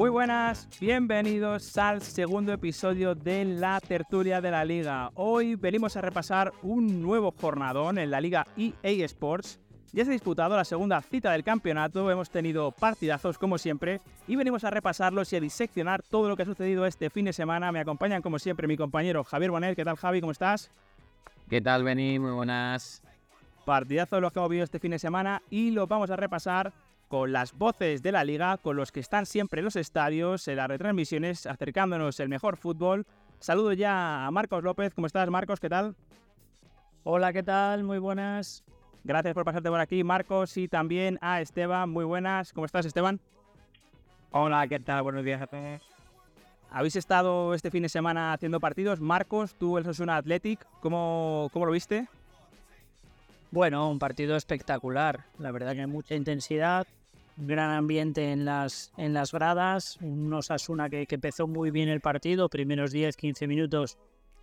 Muy buenas, bienvenidos al segundo episodio de la tertulia de la liga. Hoy venimos a repasar un nuevo jornadón en la liga EA Sports. Ya se ha disputado la segunda cita del campeonato, hemos tenido partidazos como siempre y venimos a repasarlos y a diseccionar todo lo que ha sucedido este fin de semana. Me acompañan como siempre mi compañero Javier Bonet. ¿Qué tal Javi? ¿Cómo estás? ¿Qué tal, Beni? Muy buenas. Partidazo de los que hemos visto este fin de semana y lo vamos a repasar con las voces de la liga, con los que están siempre en los estadios, en las retransmisiones, acercándonos el mejor fútbol. Saludo ya a Marcos López. ¿Cómo estás, Marcos? ¿Qué tal? Hola, ¿qué tal? Muy buenas. Gracias por pasarte por aquí, Marcos, y también a Esteban. Muy buenas. ¿Cómo estás, Esteban? Hola, ¿qué tal? Buenos días a todos. Habéis estado este fin de semana haciendo partidos. Marcos, tú el Sosuna Athletic, ¿cómo, cómo lo viste? Bueno, un partido espectacular. La verdad que mucha intensidad, gran ambiente en las, en las gradas, un Osasuna que, que empezó muy bien el partido, primeros 10-15 minutos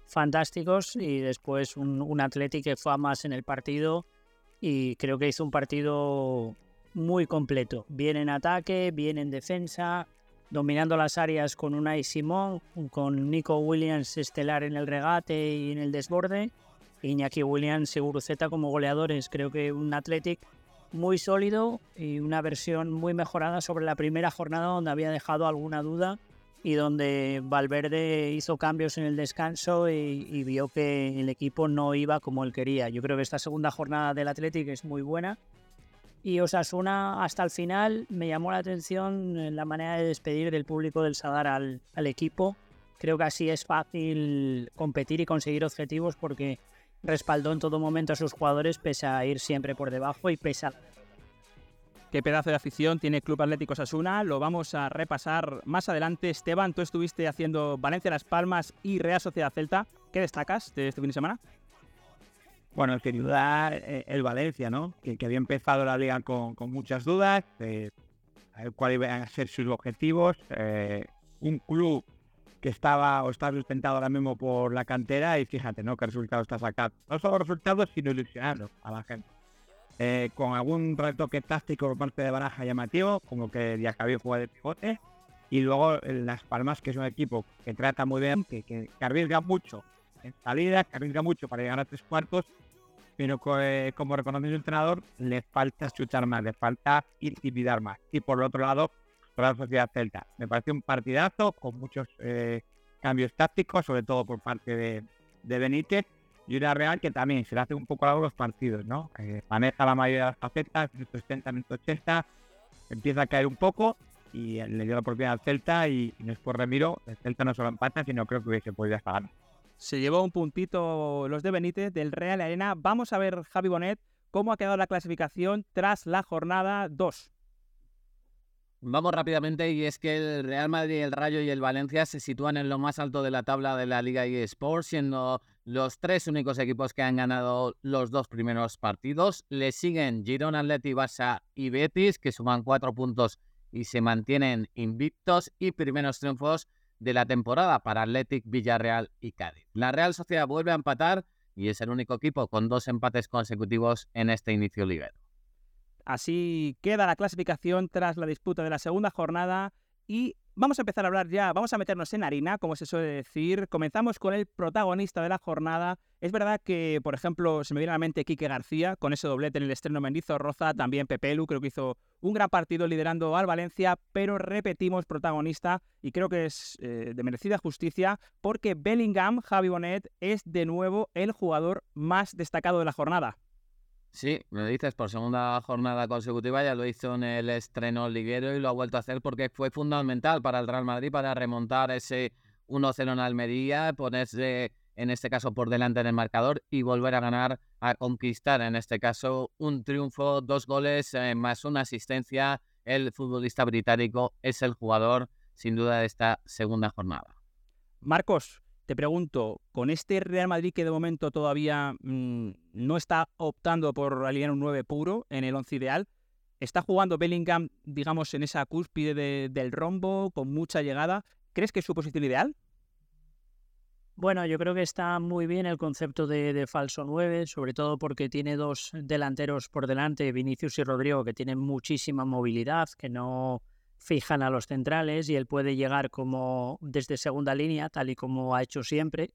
fantásticos y después un, un Athletic que fue a más en el partido y creo que hizo un partido muy completo, bien en ataque, bien en defensa, dominando las áreas con Unai Simón, con Nico Williams estelar en el regate y en el desborde, Iñaki Williams y Guruceta como goleadores, creo que un Athletic muy sólido y una versión muy mejorada sobre la primera jornada donde había dejado alguna duda y donde Valverde hizo cambios en el descanso y, y, vio que el equipo no iba como él quería. Yo creo que esta segunda jornada del Athletic es muy buena. Y Osasuna hasta el final me llamó la atención la manera de despedir del público del Sadar al, al equipo. Creo que así es fácil competir y conseguir objetivos porque respaldó en todo momento a sus jugadores pese a ir siempre por debajo y pese a Qué pedazo de afición tiene Club Atlético Sasuna. Lo vamos a repasar más adelante. Esteban, tú estuviste haciendo Valencia Las Palmas y Real Sociedad Celta. ¿Qué destacas de este fin de semana? Bueno, que duda eh, el Valencia, ¿no? Que, que, había empezado la liga con, con muchas dudas de cuáles iban a ser sus objetivos. Eh, un club que estaba o está sustentado ahora mismo por la cantera y fíjate, ¿no? Qué resultado está sacando. No solo resultados, sino ilusionando a la gente. Eh, con algún retoque táctico por parte de Baraja llamativo, como que Diacabí juega de pivote, y luego Las Palmas, que es un equipo que trata muy bien, que, que, que arriesga mucho en salida, que arriesga mucho para llegar a tres cuartos, pero que, como reconoce su entrenador, le falta chutar más, le falta intimidar más. Y por otro lado, la Sociedad Celta. Me parece un partidazo con muchos eh, cambios tácticos, sobre todo por parte de, de Benítez, y una Real que también se le hace un poco largo los partidos, ¿no? Eh, maneja la mayoría de las facetas, minuto 70, minuto 80, empieza a caer un poco y le dio la oportunidad al Celta y, y después Remiro, el Celta no solo empata, sino creo que hubiese podido estar ganando. Se llevó un puntito los de Benítez del Real Arena. Vamos a ver, Javi Bonet, cómo ha quedado la clasificación tras la jornada 2. Vamos rápidamente y es que el Real Madrid, el Rayo y el Valencia se sitúan en lo más alto de la tabla de la Liga eSports, siendo los tres únicos equipos que han ganado los dos primeros partidos. Le siguen Girona, Atleti, Barça y Betis, que suman cuatro puntos y se mantienen invictos y primeros triunfos de la temporada para Athletic, Villarreal y Cádiz. La Real Sociedad vuelve a empatar y es el único equipo con dos empates consecutivos en este inicio liguero. Así queda la clasificación tras la disputa de la segunda jornada y vamos a empezar a hablar ya, vamos a meternos en harina, como se suele decir. Comenzamos con el protagonista de la jornada. Es verdad que, por ejemplo, se me viene a la mente Quique García con ese doblete en el estreno Mendizorroza, también Pepelu, creo que hizo un gran partido liderando al Valencia, pero repetimos protagonista y creo que es eh, de merecida justicia porque Bellingham, Javi Bonet, es de nuevo el jugador más destacado de la jornada. Sí, lo dices, por segunda jornada consecutiva ya lo hizo en el estreno liguero y lo ha vuelto a hacer porque fue fundamental para el Real Madrid para remontar ese 1-0 en Almería, ponerse en este caso por delante en el marcador y volver a ganar, a conquistar en este caso un triunfo, dos goles eh, más una asistencia. El futbolista británico es el jugador sin duda de esta segunda jornada. Marcos, te pregunto, con este Real Madrid que de momento todavía mmm, no está optando por alinear un 9 puro en el 11 ideal, ¿está jugando Bellingham, digamos, en esa cúspide de, del rombo, con mucha llegada? ¿Crees que es su posición ideal? Bueno, yo creo que está muy bien el concepto de, de, falso 9, sobre todo porque tiene dos delanteros por delante, Vinicius y Rodrigo, que tienen muchísima movilidad, que no fijan a los centrales y él puede llegar como desde segunda línea, tal y como ha hecho siempre.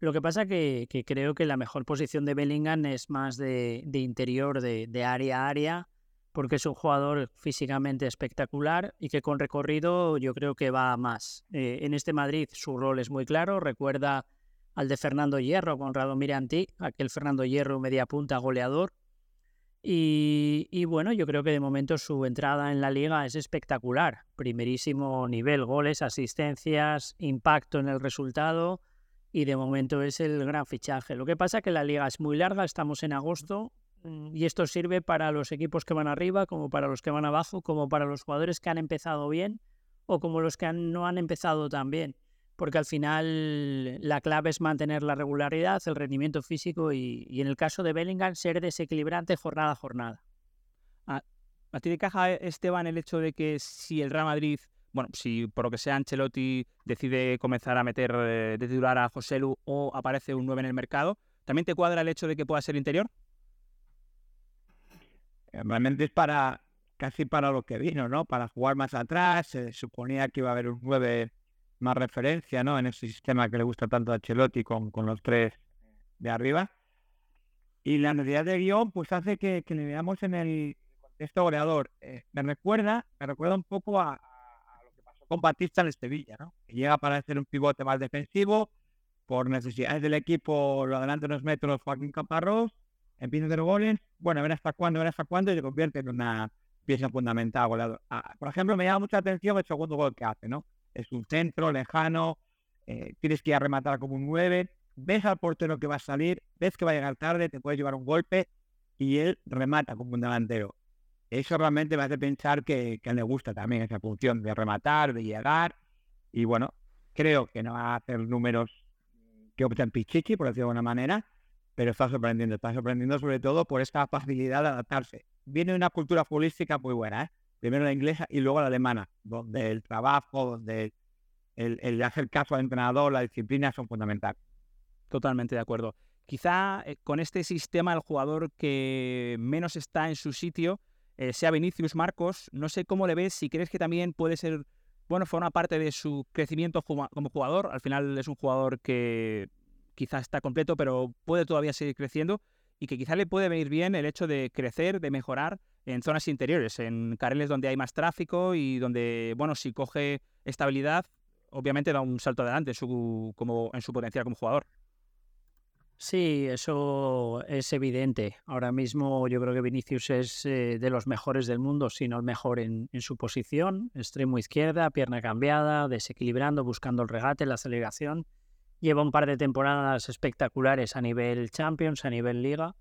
Lo que pasa que, que creo que la mejor posición de Bellingham es más de, interior, de, área a área, porque es un jugador físicamente espectacular y que con recorrido yo creo que va más. Eh, en este Madrid su rol es muy claro, recuerda al de Fernando Hierro con Radomir Antí, aquel Fernando Hierro media punta goleador. Y, y, bueno, yo creo que de momento su entrada en la liga es espectacular. Primerísimo nivel, goles, asistencias, impacto en el resultado y de momento es el gran fichaje. Lo que pasa es que la liga es muy larga, estamos en agosto mm, y esto sirve para los equipos que van arriba, como para los que van abajo, como para los jugadores que han empezado bien o como los que han, no han empezado tan bien. Porque al final la clave es mantener la regularidad, el rendimiento físico y, y en el caso de Bellingham ser desequilibrante jornada a jornada. ¿A, ¿A ti te caja, Esteban, el hecho de que si el Real Madrid bueno, si por lo que sea Ancelotti decide comenzar a meter eh, de titular a José Lu o aparece un 9 en el mercado, ¿también te cuadra el hecho de que pueda ser interior? Eh, realmente es para casi para lo que vino, ¿no? Para jugar más atrás, se suponía que iba a haber un 9 más referencia, ¿no? En ese sistema que le gusta tanto a Ancelotti con, con los tres de arriba. Y la necesidad de guion, pues hace que, que le veamos en el contexto goleador. Eh, me recuerda, me recuerda un poco a, con Batista en el Sevilla, ¿no? Que llega para hacer un pivote más defensivo, por necesidades del equipo lo adelanta unos metros Joaquín Caparrós, empieza a hacer goles, bueno, a ver hasta cuándo, a ver hasta cuándo, y se convierte en una pieza fundamental goleador. Ah, por ejemplo, me llama mucha atención el segundo gol que hace, ¿no? Es un centro lejano, eh, tienes que ir a rematar como un 9, ves al portero que va a salir, ves que va a llegar tarde, te puede llevar un golpe, y él remata como un delantero eso realmente me hace pensar que, que le gusta también esa función de rematar, de llegar. Y bueno, creo que no va a hacer números que opten pichichi, por decirlo de alguna manera, pero está sorprendiendo. Está sorprendiendo sobre todo por esta facilidad de adaptarse. Viene una cultura futbolística muy buena, ¿eh? Primero la inglesa y luego la alemana, donde el trabajo, donde el, hacer caso al entrenador, la disciplina son fundamentales. Totalmente de acuerdo. Quizá eh, con este sistema el jugador que menos está en su sitio eh, sea Vinicius Marcos, no sé cómo le ves, si crees que también puede ser, bueno, forma parte de su crecimiento como jugador, al final es un jugador que quizás está completo, pero puede todavía seguir creciendo y que quizá le puede venir bien el hecho de crecer, de mejorar en zonas interiores, en carriles donde hay más tráfico y donde, bueno, si coge estabilidad, obviamente da un salto adelante su, como, en su potencial como jugador. Sí, eso es evidente. Ahora mismo yo creo que Vinicius es eh, de los mejores del mundo, si no el mejor en, en, su posición. Extremo izquierda, pierna cambiada, desequilibrando, buscando el regate, la aceleración. Lleva un par de temporadas espectaculares a nivel Champions, a nivel Liga.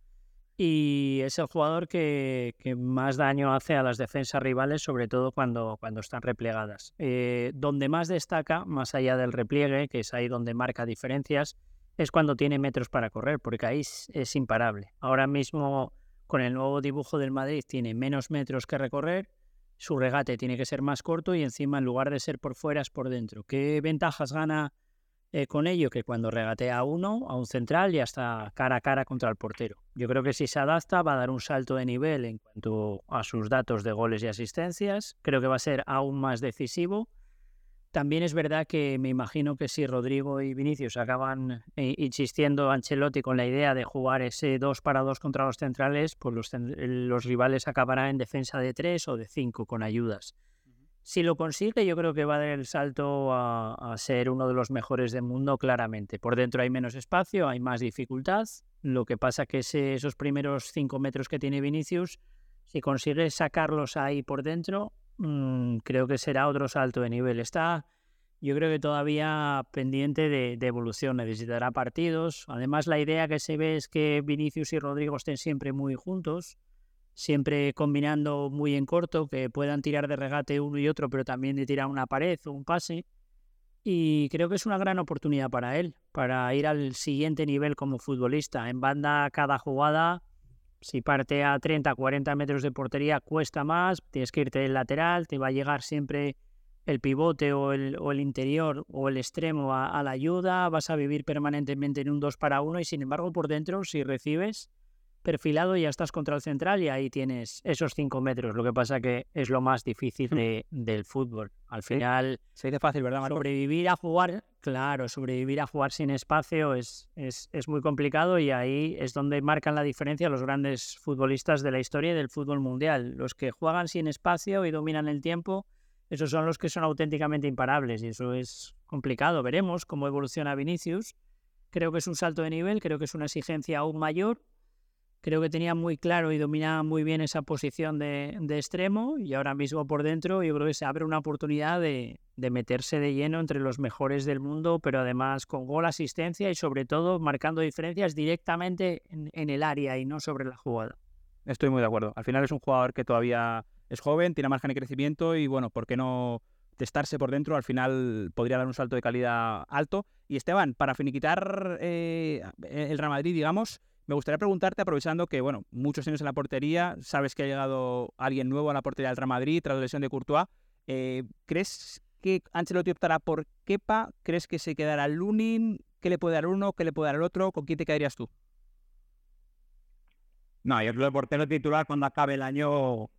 Y es el jugador que, más daño hace a las defensas rivales, sobre todo cuando, cuando están replegadas. Eh, donde más destaca, más allá del repliegue, que es ahí donde marca diferencias, es cuando tiene metros para correr, porque ahí es, imparable. Ahora mismo, con el nuevo dibujo del Madrid, tiene menos metros que recorrer, su regate tiene que ser más corto y encima, en lugar de ser por fuera, es por dentro. ¿Qué ventajas gana eh, con ello? Que cuando regatea a uno, a un central, ya está cara a cara contra el portero. Yo creo que si se adapta, va a dar un salto de nivel en cuanto a sus datos de goles y asistencias. Creo que va a ser aún más decisivo también es verdad que me imagino que si Rodrigo y Vinicius acaban eh, insistiendo Ancelotti con la idea de jugar ese 2 para 2 contra los centrales, pues los, los, rivales acabarán en defensa de 3 o de 5 con ayudas. Si lo consigue, yo creo que va a dar el salto a, ser uno de los mejores del mundo, claramente. Por dentro hay menos espacio, hay más dificultad. Lo que pasa que ese, esos primeros 5 metros que tiene Vinicius, si consigue sacarlos ahí por dentro, mmm, creo que será otro salto de nivel. Está, yo creo que todavía pendiente de, de, evolución, necesitará partidos. Además, la idea que se ve es que Vinicius y Rodrigo estén siempre muy juntos, siempre combinando muy en corto, que puedan tirar de regate uno y otro, pero también de tirar una pared o un pase. Y creo que es una gran oportunidad para él, para ir al siguiente nivel como futbolista. En banda, cada jugada si parte a 30, 40 metros de portería cuesta más, tienes que irte del lateral, te va a llegar siempre el pivote o el, o el interior o el extremo a, a, la ayuda, vas a vivir permanentemente en un 2 para 1 y sin embargo por dentro si recibes perfilado ya estás contra el central y ahí tienes esos 5 metros. Lo que pasa que es lo más difícil de, del fútbol. Al final... Se dice fácil, ¿verdad, Marco? Sobrevivir a jugar, claro, sobrevivir a jugar sin espacio es, es, es muy complicado y ahí es donde marcan la diferencia los grandes futbolistas de la historia del fútbol mundial. Los que juegan sin espacio y dominan el tiempo esos son los que son auténticamente imparables y eso es complicado. Veremos cómo evoluciona Vinicius. Creo que es un salto de nivel, creo que es una exigencia aún mayor. Creo que tenía muy claro y dominaba muy bien esa posición de, de extremo y ahora mismo por dentro yo creo que se abre una oportunidad de, de, meterse de lleno entre los mejores del mundo, pero además con gol, asistencia y sobre todo marcando diferencias directamente en, el área y no sobre la jugada. Estoy muy de acuerdo. Al final es un jugador que todavía es joven, tiene margen de crecimiento y bueno, ¿por qué no testarse por dentro? Al final podría dar un salto de calidad alto. Y Esteban, para finiquitar eh, el Real Madrid, digamos, me gustaría preguntarte, aprovechando que, bueno, muchos años en la portería, sabes que ha llegado alguien nuevo a la portería del Real Madrid tras la lesión de Courtois. Eh, ¿Crees que Ancelotti optará por Kepa? ¿Crees que se quedará Lunin? ¿Qué le puede dar uno? ¿Qué le puede dar el otro? ¿Con quién te quedarías tú? No, yo creo que el portero titular cuando acabe el año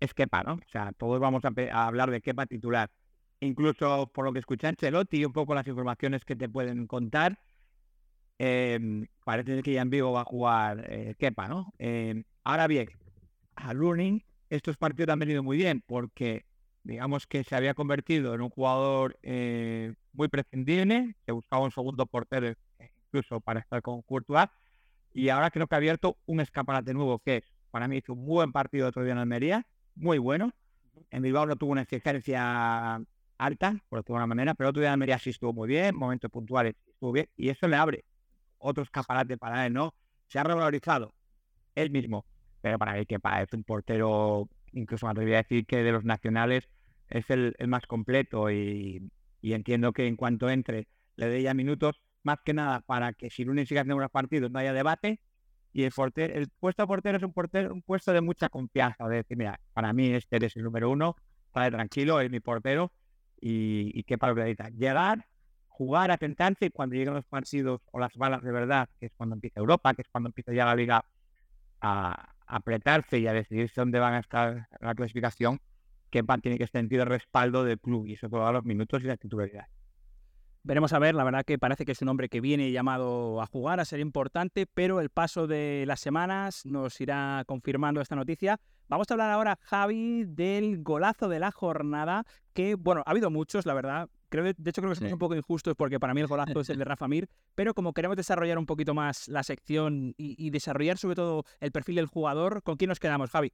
es Kepa, ¿no? O sea, todos vamos a, a hablar de Kepa titular. Incluso por lo que escuché Ancelotti y un poco las informaciones que te pueden contar, eh, parece que ya en vivo va a jugar eh, Kepa, ¿no? Eh, ahora bien, a Lunin estos partidos han venido muy bien porque digamos que se había convertido en un jugador eh, muy prescindible, se buscaba un segundo portero incluso para estar con Courtois, y ahora creo que ha abierto un escaparate nuevo que para mí hizo un buen partido otro día en Almería, muy bueno. En Bilbao no tuvo una exigencia alta, por decirlo de una manera, pero otro día en Almería sí estuvo muy bien, momentos puntuales estuvo bien, y eso le abre otro escaparate para él, ¿no? Se ha revalorizado él mismo, pero para mí que parece un portero, incluso me atrevería a decir que de los nacionales es el, más completo y, entiendo que en cuanto entre le dé ya minutos, más que nada para que si Lunes siga haciendo unos partidos no haya debate, y el, portero, el puesto de portero es un, portero, un puesto de mucha confianza, de decir, mira, para mí este es el número uno, vale, tranquilo, es mi portero y, y qué para necesita. Llegar, jugar, atentarse y cuando lleguen los partidos o las balas de verdad, que es cuando empieza Europa, que es cuando empieza ya la liga a, a apretarse y a decidirse dónde van a estar la clasificación, que tiene que sentir el respaldo del club y eso todos los minutos y la titularidad. Veremos a ver, la verdad que parece que es un hombre que viene llamado a jugar, a ser importante, pero el paso de las semanas nos irá confirmando esta noticia. Vamos a hablar ahora, Javi, del golazo de la jornada, que, bueno, ha habido muchos, la verdad. Creo, de hecho, creo que somos sí. un poco injustos porque para mí el golazo es el de Rafa Mir, pero como queremos desarrollar un poquito más la sección y, y desarrollar sobre todo el perfil del jugador, ¿con quién nos quedamos, Javi?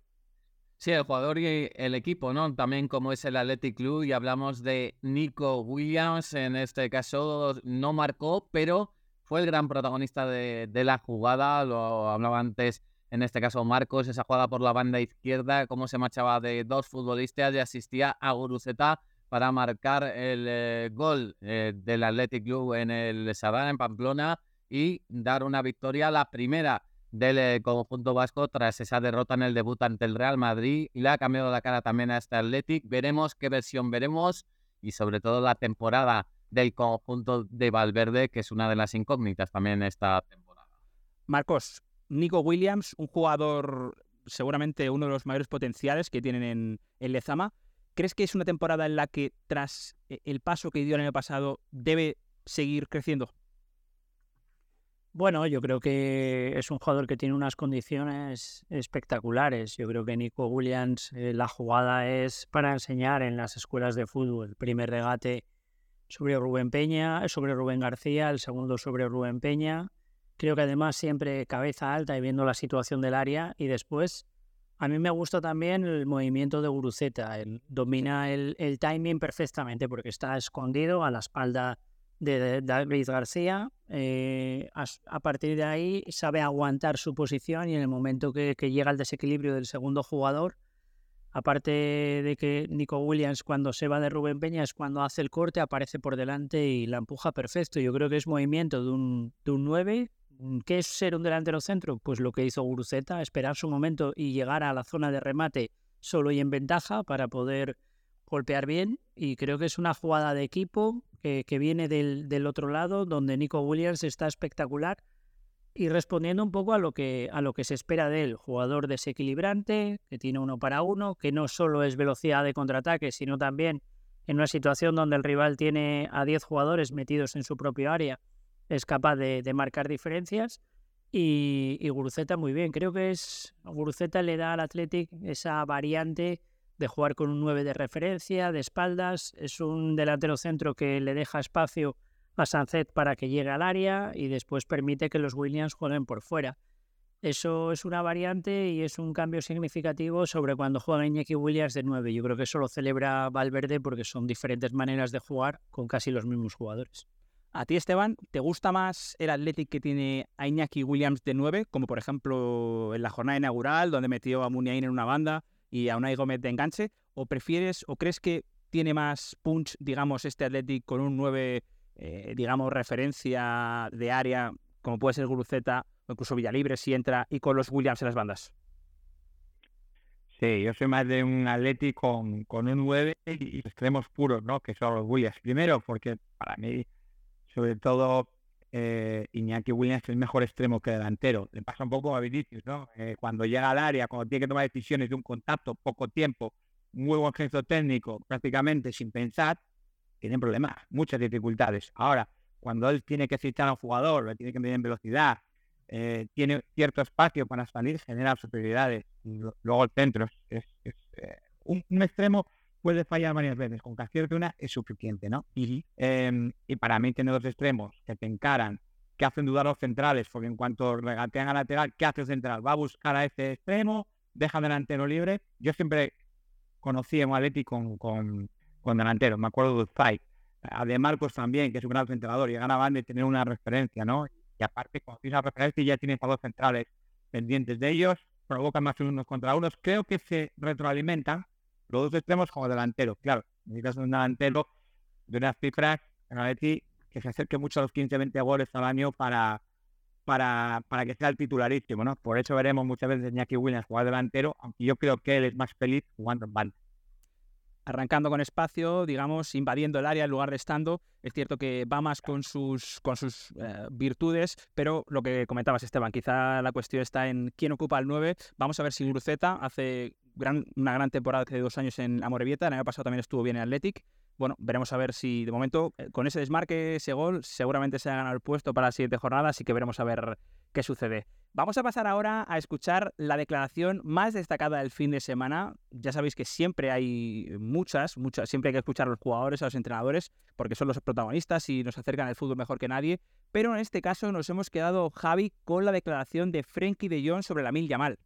Sí, el jugador y el equipo, ¿no? También como es el Athletic Club y hablamos de Nico Williams, en este caso no marcó, pero fue el gran protagonista de, de, la jugada, lo hablaba antes, en este caso Marcos, esa jugada por la banda izquierda, cómo se marchaba de dos futbolistas y asistía a Guruceta para marcar el eh, gol eh, del Athletic Club en el Sadar, en Pamplona, y dar una victoria, la primera del eh, conjunto vasco tras esa derrota en el debut ante el Real Madrid y le ha cambiado la cara también a este Athletic. Veremos qué versión veremos y sobre todo la temporada del conjunto de Valverde, que es una de las incógnitas también esta temporada. Marcos, Nico Williams, un jugador seguramente uno de los mayores potenciales que tienen en, en Lezama. ¿Crees que es una temporada en la que tras eh, el paso que dio el año pasado debe seguir creciendo? Bueno, yo creo que es un jugador que tiene unas condiciones espectaculares. Yo creo que Nico Williams, eh, la jugada es para enseñar en las escuelas de fútbol. El primer regate sobre Rubén Peña, sobre Rubén García, el segundo sobre Rubén Peña. Creo que además siempre cabeza alta y viendo la situación del área. Y después, a mí me gusta también el movimiento de Guruceta. Él domina el, el timing perfectamente porque está escondido a la espalda de David García. Eh, a, a, partir de ahí sabe aguantar su posición y en el momento que, que, llega el desequilibrio del segundo jugador, aparte de que Nico Williams cuando se va de Rubén Peña es cuando hace el corte, aparece por delante y la empuja perfecto. Yo creo que es movimiento de un, de un 9. ¿Qué es ser un delantero centro? Pues lo que hizo Guruceta, esperar su momento y llegar a la zona de remate solo y en ventaja para poder golpear bien. Y creo que es una jugada de equipo que, que viene del, del, otro lado, donde Nico Williams está espectacular y respondiendo un poco a lo que, a lo que se espera de él, jugador desequilibrante, que tiene uno para uno, que no solo es velocidad de contraataque, sino también en una situación donde el rival tiene a 10 jugadores metidos en su propio área, es capaz de, marcar diferencias. Y, y Guruceta muy bien. Creo que es Guruceta le da al Athletic esa variante de jugar con un 9 de referencia, de espaldas. Es un delantero centro que le deja espacio a Sanzet para que llegue al área y después permite que los Williams jueguen por fuera. Eso es una variante y es un cambio significativo sobre cuando juega Iñaki Williams de 9. Yo creo que eso lo celebra Valverde porque son diferentes maneras de jugar con casi los mismos jugadores. A ti, Esteban, ¿te gusta más el Athletic que tiene a Iñaki Williams de 9, como por ejemplo en la jornada inaugural, donde metió a Muniain en una banda y a Unai Gómez de enganche? ¿O prefieres o crees que tiene más punch, digamos, este Athletic con un 9, eh, digamos, referencia de área, como puede ser Guruceta o incluso Villalibre si entra, y con los Williams en las bandas? Sí, yo soy más de un Athletic con, un 9 y extremos puros, ¿no? Que son los Williams. Primero, porque para mí sobre todo eh, Iñaki Williams es el mejor extremo que delantero. Le pasa un poco a Vinicius, ¿no? Eh, cuando llega al área, cuando tiene que tomar decisiones de un contacto, poco tiempo, muy buen gesto técnico, prácticamente sin pensar, tiene problemas, muchas dificultades. Ahora, cuando él tiene que citar a un jugador, lo tiene que medir en velocidad, eh, tiene cierto espacio para salir, genera superioridades. Luego el centro es, un, un extremo puede fallar varias veces, con que acierte una es suficiente, ¿no? eh, y para mí tiene dos extremos que te encaran, que hacen dudar los centrales, porque en cuanto regatean a lateral, ¿qué hace el central? Va a buscar a ese extremo, deja delantero libre. Yo siempre conocí a Atleti con, con, con delanteros, me acuerdo de Zay, a De Marcos también, que es un gran centrador, y ganaban de tener una referencia, ¿no? Y aparte, cuando tienes una referencia ya tienes a dos centrales pendientes de ellos, provocan más unos contra unos, creo que se retroalimentan los dos extremos como delantero. Claro, necesitas un delantero de unas cifras que se acerque mucho a los 15-20 goles al año para, para, para que sea el titularísimo, ¿no? Por eso veremos muchas veces Iñaki Williams jugar delantero, aunque yo creo que él es más feliz jugando en banda arrancando con espacio, digamos, invadiendo el área en lugar de estando. Es cierto que va más con sus, con sus eh, virtudes, pero lo que comentabas, Esteban, quizá la cuestión está en quién ocupa el 9. Vamos a ver si Gruceta hace una gran temporada hace dos años en Amorebieta, el año pasado también estuvo bien en Athletic. Bueno, veremos a ver si de momento eh, con ese desmarque, ese gol, seguramente se ha ganado el puesto para la siguiente jornada, así que veremos a ver qué sucede. Vamos a pasar ahora a escuchar la declaración más destacada del fin de semana. Ya sabéis que siempre hay muchas, muchas, siempre hay que escuchar a los jugadores, a los entrenadores, porque son los protagonistas y nos acercan al fútbol mejor que nadie. Pero en este caso nos hemos quedado, Javi, con la declaración de Frenkie de Jong sobre la Mil Yamal.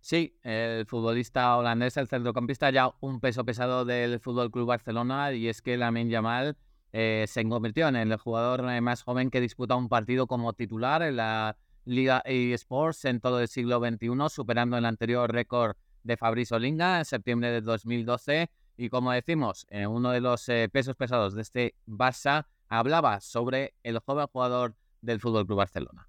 Sí, el futbolista holandés, el centrocampista, ya un peso pesado del Fútbol Club Barcelona, y es que Lamin Yamal eh, se convirtió en el jugador eh, más joven que disputa un partido como titular en la Liga eSports en todo el siglo XXI, superando el anterior récord de Fabrice Olinga en septiembre de 2012. Y como decimos, eh, uno de los eh, pesos pesados de este Barça hablaba sobre el joven jugador del Fútbol Club Barcelona.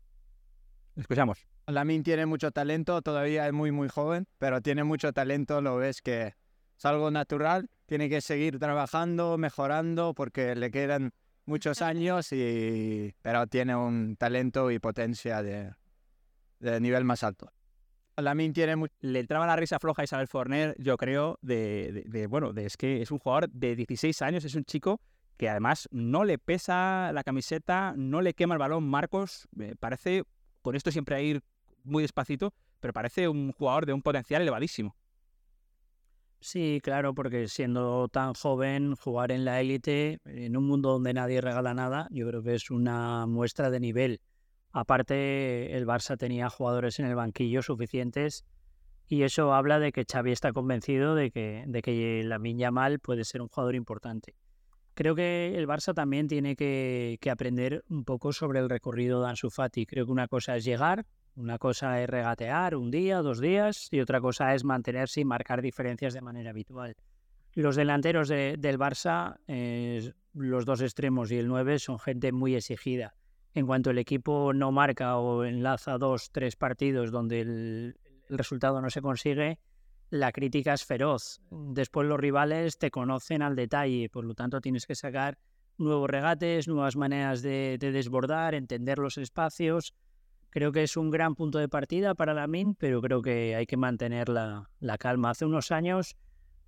Escuchamos. Lamin tiene mucho talento, todavía es muy muy joven, pero tiene mucho talento, lo ves que es algo natural, tiene que seguir trabajando, mejorando, porque le quedan muchos años, y, pero tiene un talento y potencia de, de nivel más alto. Lamin tiene muy... Le entraba la risa floja a Isabel Forner, yo creo, de, de, de, bueno, de, es que es un jugador de 16 años, es un chico que además no le pesa la camiseta, no le quema el balón. Marcos eh, parece, con esto siempre a ir muy despacito, pero parece un jugador de un potencial elevadísimo. Sí, claro, porque siendo tan joven, jugar en la élite, en un mundo donde nadie regala nada, yo creo que es una muestra de nivel. Aparte, el Barça tenía jugadores en el banquillo suficientes y eso habla de que Xavi está convencido de que, de que Lamine Yamal puede ser un jugador importante. Creo que el Barça también tiene que, que, aprender un poco sobre el recorrido de Ansu Fati. Creo que una cosa es llegar, una cosa es regatear un día, dos días, y otra cosa es mantenerse y marcar diferencias de manera habitual. Los delanteros de, del Barça, eh, los dos extremos y el 9, son gente muy exigida. En cuanto el equipo no marca o enlaza dos, tres partidos donde el resultado no se consigue, la crítica es feroz. Después los rivales te conocen al detalle, por lo tanto tienes que sacar nuevos regates, nuevas maneras de, desbordar, entender los espacios. Creo que es un gran punto de partida para la MIN, pero creo que hay que mantener la, calma. Hace unos años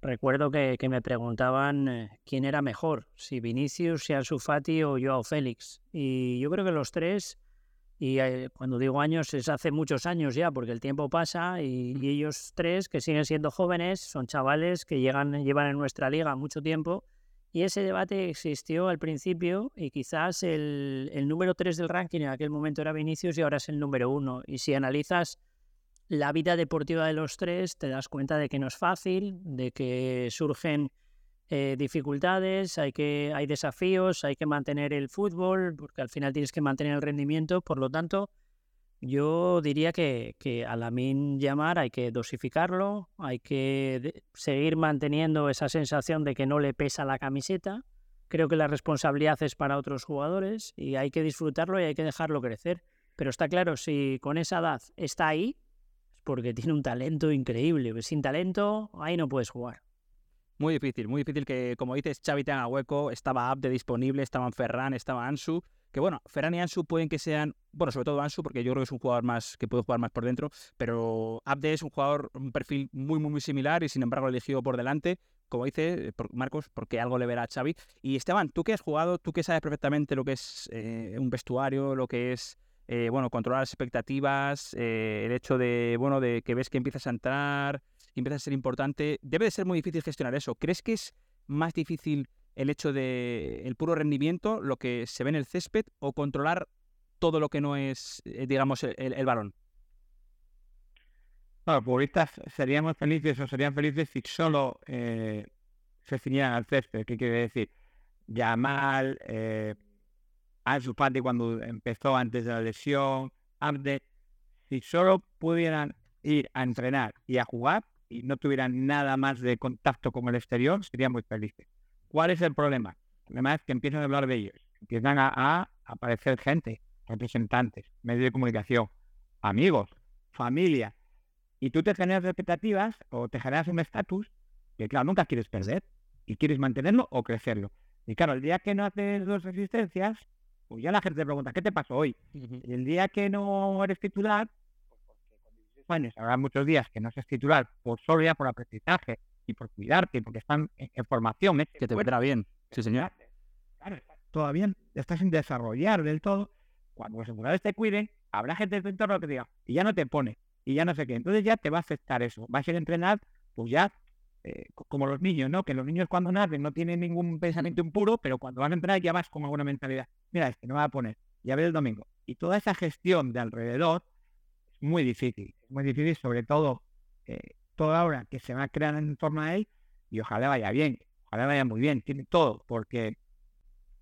recuerdo que, me preguntaban eh, quién era mejor, si Vinicius, si Ansu Fati o Joao Félix. Y yo creo que los tres y eh, cuando digo años es hace muchos años ya, porque el tiempo pasa y, ellos tres, que siguen siendo jóvenes, son chavales que llegan, llevan en nuestra liga mucho tiempo. Y ese debate existió al principio y quizás el, el número tres del ranking en aquel momento era Vinicius y ahora es el número uno. Y si analizas la vida deportiva de los tres, te das cuenta de que no es fácil, de que surgen eh, dificultades, hay, que, hay desafíos, hay que mantener el fútbol, porque al final tienes que mantener el rendimiento. Por lo tanto, yo diría que, que a la min llamar hay que dosificarlo, hay que seguir manteniendo esa sensación de que no le pesa la camiseta. Creo que la responsabilidad es para otros jugadores y hay que disfrutarlo y hay que dejarlo crecer. Pero está claro, si con esa edad está ahí, es porque tiene un talento increíble. Sin talento, ahí no puedes jugar. Muy difícil, muy difícil que, como dices, Xavi tenga hueco, estaba Abde disponible, estaban Ferran, estaba Ansu, que bueno, Ferran y Ansu pueden que sean, bueno, sobre todo Ansu, porque yo creo que es un jugador más que puede jugar más por dentro, pero Abde es un jugador, un perfil muy, muy, muy similar y sin embargo elegido por delante, como dice Marcos, porque algo le verá a Xavi. Y Esteban, tú que has jugado, tú que sabes perfectamente lo que es eh, un vestuario, lo que es eh, bueno, controlar las expectativas, eh, el hecho de, bueno, de que ves que empiezas a entrar, empieza a ser importante. Debe de ser muy difícil gestionar eso. ¿Crees que es más difícil el hecho de el puro rendimiento, lo que se ve en el césped, o controlar todo lo que no es, eh, digamos, el, balón? Bueno, futbolistas seríamos felices o serían felices si solo eh, se ciñeran al césped. ¿Qué quiere decir? Yamal, eh, Ansu Fati cuando empezó antes de la lesión, Abde, si solo pudieran ir a entrenar y a jugar, y no tuvieran nada más de contacto con el exterior, serían muy felices. ¿Cuál es el problema? El problema es que empiezan a hablar de ellos, empiezan a, aparecer gente, representantes, medios de comunicación, amigos, familia, y tú te generas expectativas o te generas un estatus que, claro, nunca quieres perder y quieres mantenerlo o crecerlo. Y claro, el día que no haces dos resistencias, pues ya la gente te pregunta, ¿qué te pasó hoy? Y el día que no eres titular, habrá muchos días que no seas titular por solo ya por aprendizaje y por cuidarte, porque están en, formación. Que te vendrá bien, sí señor. Claro, todavía estás sin desarrollar del todo. Cuando los jugadores te cuiden, habrá gente de tu entorno que diga, y ya no te pone, y ya no sé qué. Entonces ya te va a afectar eso. Vas a ir a entrenar, pues ya, eh, como los niños, ¿no? Que los niños cuando nacen no tienen ningún pensamiento impuro, pero cuando van a entrenar ya vas con alguna mentalidad. Mira, este no va a poner, ya ve el domingo. Y toda esa gestión de alrededor muy difícil, muy difícil, sobre todo eh, toda que se va a crear en torno a él y ojalá vaya bien, ojalá vaya muy bien, tiene todo, porque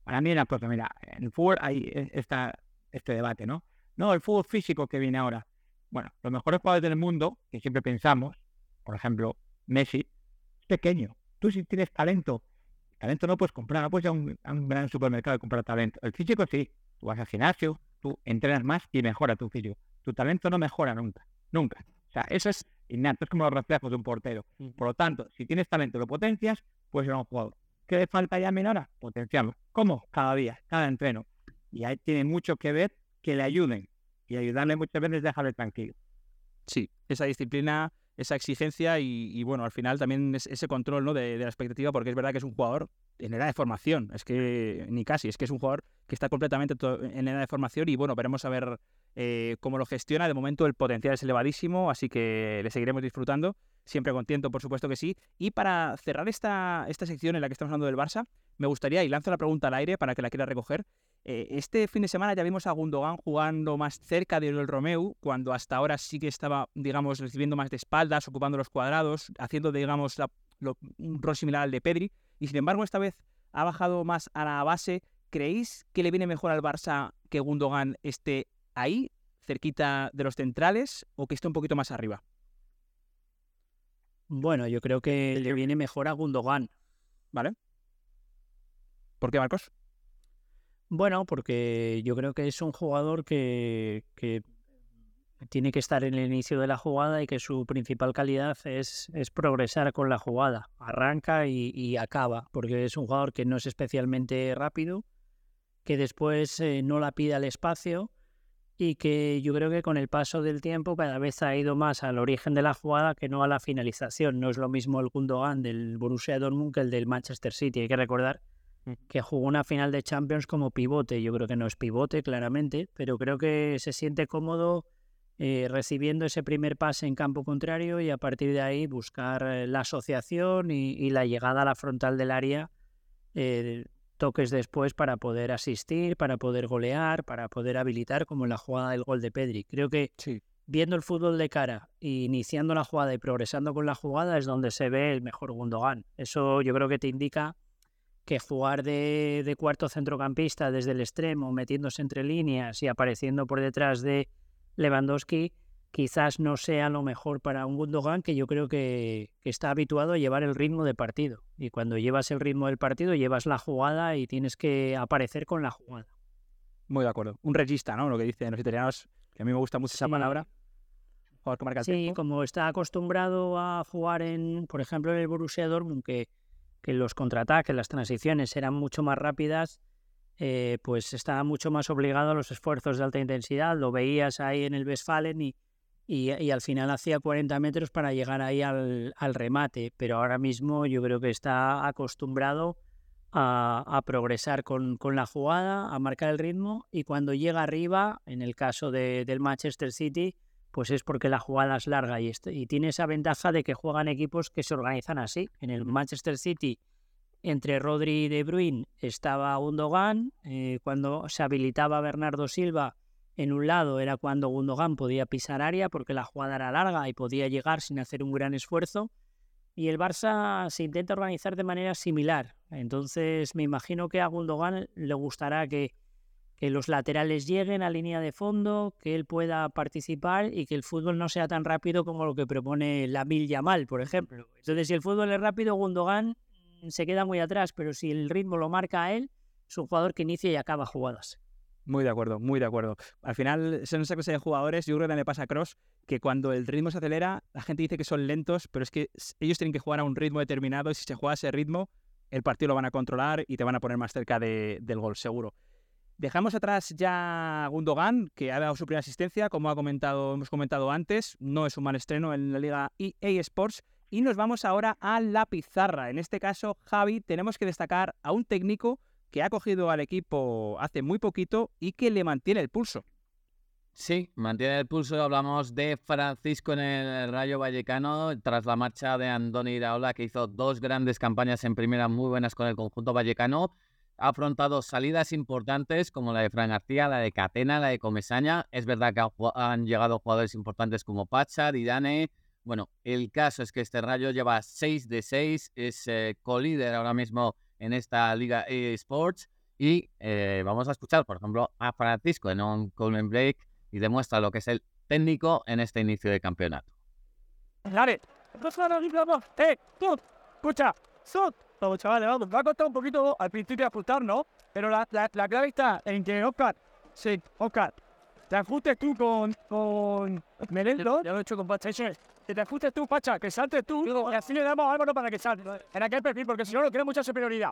para mí una cosa, mira, en el fútbol hay e, esta, este debate, ¿no? No, el fútbol físico que viene ahora. Bueno, los mejores jugadores del mundo, que siempre pensamos, por ejemplo, Messi, es pequeño. Tú si tienes talento, talento no puedes comprar, no puedes ir a un, a un gran supermercado y comprar talento. El físico sí, tú vas al gimnasio, tú entrenas más y mejora tu físico tu talento no mejora nunca, nunca. O sea, eso es innato, es como los reflejos de un portero. Por lo tanto, si tienes talento lo potencias, puedes ser un jugador. ¿Qué le falta ya a Minora? Potenciarlo. ¿Cómo? Cada día, cada entreno. Y ahí tiene mucho que ver que le ayuden. Y ayudarle muchas veces dejarle tranquilo. Sí, esa disciplina, esa exigencia y, bueno, al final también es ese control ¿no? de, la expectativa, porque es verdad que es un jugador en edad de formación. Es que ni casi, es que es un jugador que está completamente en edad de formación y bueno, veremos a ver eh, cómo lo gestiona. De momento el potencial es elevadísimo, así que le seguiremos disfrutando. Siempre contento, por supuesto que sí. Y para cerrar esta, esta sección en la que estamos hablando del Barça, me gustaría, y lanzo la pregunta al aire para que la quiera recoger, eh, este fin de semana ya vimos a Gundogan jugando más cerca del Romeu, cuando hasta ahora sí que estaba, digamos, recibiendo más de espaldas, ocupando los cuadrados, haciendo, digamos, un rol similar al de Pedri. Y sin embargo, esta vez ha bajado más a la base. ¿Creéis que le viene mejor al Barça que Gundogan esté ahí, cerquita de los centrales, o que esté un poquito más arriba? Bueno, yo creo que le viene mejor a Gundogan. ¿Vale? ¿Por qué, Marcos? Bueno, porque yo creo que es un jugador que, tiene que estar en el inicio de la jugada y que su principal calidad es, es progresar con la jugada. Arranca y, acaba, porque es un jugador que no es especialmente rápido, que después eh, no la pide al espacio y que yo creo que con el paso del tiempo cada vez ha ido más al origen de la jugada que no a la finalización. No es lo mismo el Gundogan del Borussia Dortmund que el del Manchester City. Hay que recordar que jugó una final de Champions como pivote. Yo creo que no es pivote, claramente, pero creo que se siente cómodo eh, recibiendo ese primer pase en campo contrario y a partir de ahí buscar eh, la asociación y, la llegada a la frontal del área. Eh, toques después para poder asistir, para poder golear, para poder habilitar, como en la jugada del gol de Pedri. Creo que viendo el fútbol de cara, iniciando la jugada y progresando con la jugada es donde se ve el mejor Gundogan. Eso yo creo que te indica que jugar de, de cuarto centrocampista desde el extremo, metiéndose entre líneas y apareciendo por detrás de Lewandowski, quizás no sea lo mejor para un Gundogan que yo creo que, está habituado a llevar el ritmo de partido. Y cuando llevas el ritmo del partido, llevas la jugada y tienes que aparecer con la jugada. Muy de acuerdo. Un regista, ¿no? Lo que dicen los italianos, que a mí me gusta mucho esa palabra. sí, como está acostumbrado a jugar en, por ejemplo, en el Borussia Dortmund, que, que los contraataques, las transiciones eran mucho más rápidas, eh, pues estaba mucho más obligado a los esfuerzos de alta intensidad. Lo veías ahí en el Westfalen y, al final hacía 40 metros para llegar ahí al, remate, pero ahora mismo yo creo que está acostumbrado a, progresar con, la jugada, a marcar el ritmo y cuando llega arriba, en el caso del Manchester City, pues es porque la jugada es larga y, y tiene esa ventaja de que juegan equipos que se organizan así. En el Manchester City, entre Rodri y De Bruyne estaba Gundogan, eh, cuando se habilitaba Bernardo Silva en un lado era cuando Gundogan podía pisar área porque la jugada era larga y podía llegar sin hacer un gran esfuerzo. Y el Barça se intenta organizar de manera similar. Entonces me imagino que a Gundogan le gustará que, que los laterales lleguen a línea de fondo, que él pueda participar y que el fútbol no sea tan rápido como lo que propone la Mil Yamal, por ejemplo. Entonces si el fútbol es rápido, Gundogan se queda muy atrás, pero si el ritmo lo marca a él, es un jugador que inicia y acaba jugadas. Muy de acuerdo, muy de acuerdo. Al final, son esa clase de jugadores, yo creo que me pasa a Cross, que cuando el ritmo se acelera, la gente dice que son lentos, pero es que ellos tienen que jugar a un ritmo determinado y si se juega a ese ritmo, el partido lo van a controlar y te van a poner más cerca del gol, seguro. Dejamos atrás ya a Gundogan, que ha dado su primera asistencia, como ha comentado, hemos comentado antes, no es un mal estreno en la liga EA Sports, y nos vamos ahora a la pizarra. En este caso, Javi, tenemos que destacar a un técnico que ha cogido al equipo hace muy poquito y que le mantiene el pulso. Sí, mantiene el pulso. Hablamos de Francisco en el Rayo Vallecano tras la marcha de Andoni Iraola, que hizo dos grandes campañas en primera muy buenas con el conjunto vallecano. Ha afrontado salidas importantes como la de Fran García, la de Catena, la de Comesaña. Es verdad que han llegado jugadores importantes como Pacha, Didane. Bueno, el caso es que este Rayo lleva 6 de 6, es eh, colíder ahora mismo en esta Liga eSports. Y eh, vamos a escuchar, por ejemplo, a Francisco en un Coleman Break y demuestra lo que es el técnico en este inicio de campeonato. Eh, escucha, vamos chavales, vamos, va a costar un poquito al principio ajustar, ¿no? Pero la, la, la clave está en que Oscar, sí, Oscar, te ajustes tú con, con Merendo. Ya lo he hecho con Pacha. Que te ajustes tú, Pacha, que saltes tú. y así le damos algo para que salte. En aquel perfil, porque si no, no tiene mucha superioridad.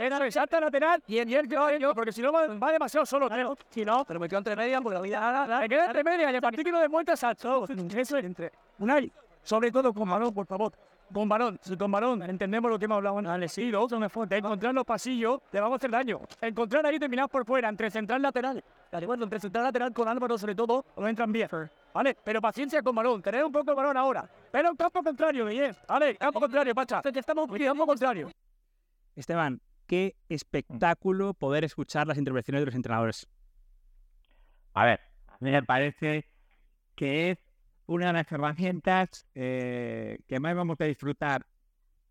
Era salta lateral y en el yo, yo, porque si no va, demasiado solo. Si no, pero me quedo entre medias porque la vida. Me quedo entre medias y a partir que lo demuestra, salto. Eso es entre. Unai, sobre todo con balón, por favor. Con balón, con balón, entendemos lo que hemos hablado antes. Sí, lo otro me fue. De encontrar los pasillos, te vamos a hacer daño. Encontrar ahí terminar por fuera, entre central lateral. Bueno, entre central lateral con Álvaro, sobre todo, no entran bien. ¿Vale? Pero paciencia con balón, tener un poco el balón ahora. Pero un campo contrario, bien. Vale, campo contrario, Pacha. Estamos campo contrario. Esteban, qué espectáculo poder escuchar las intervenciones de los entrenadores. A ver, a mí me parece que es una de las herramientas eh, que más vamos a disfrutar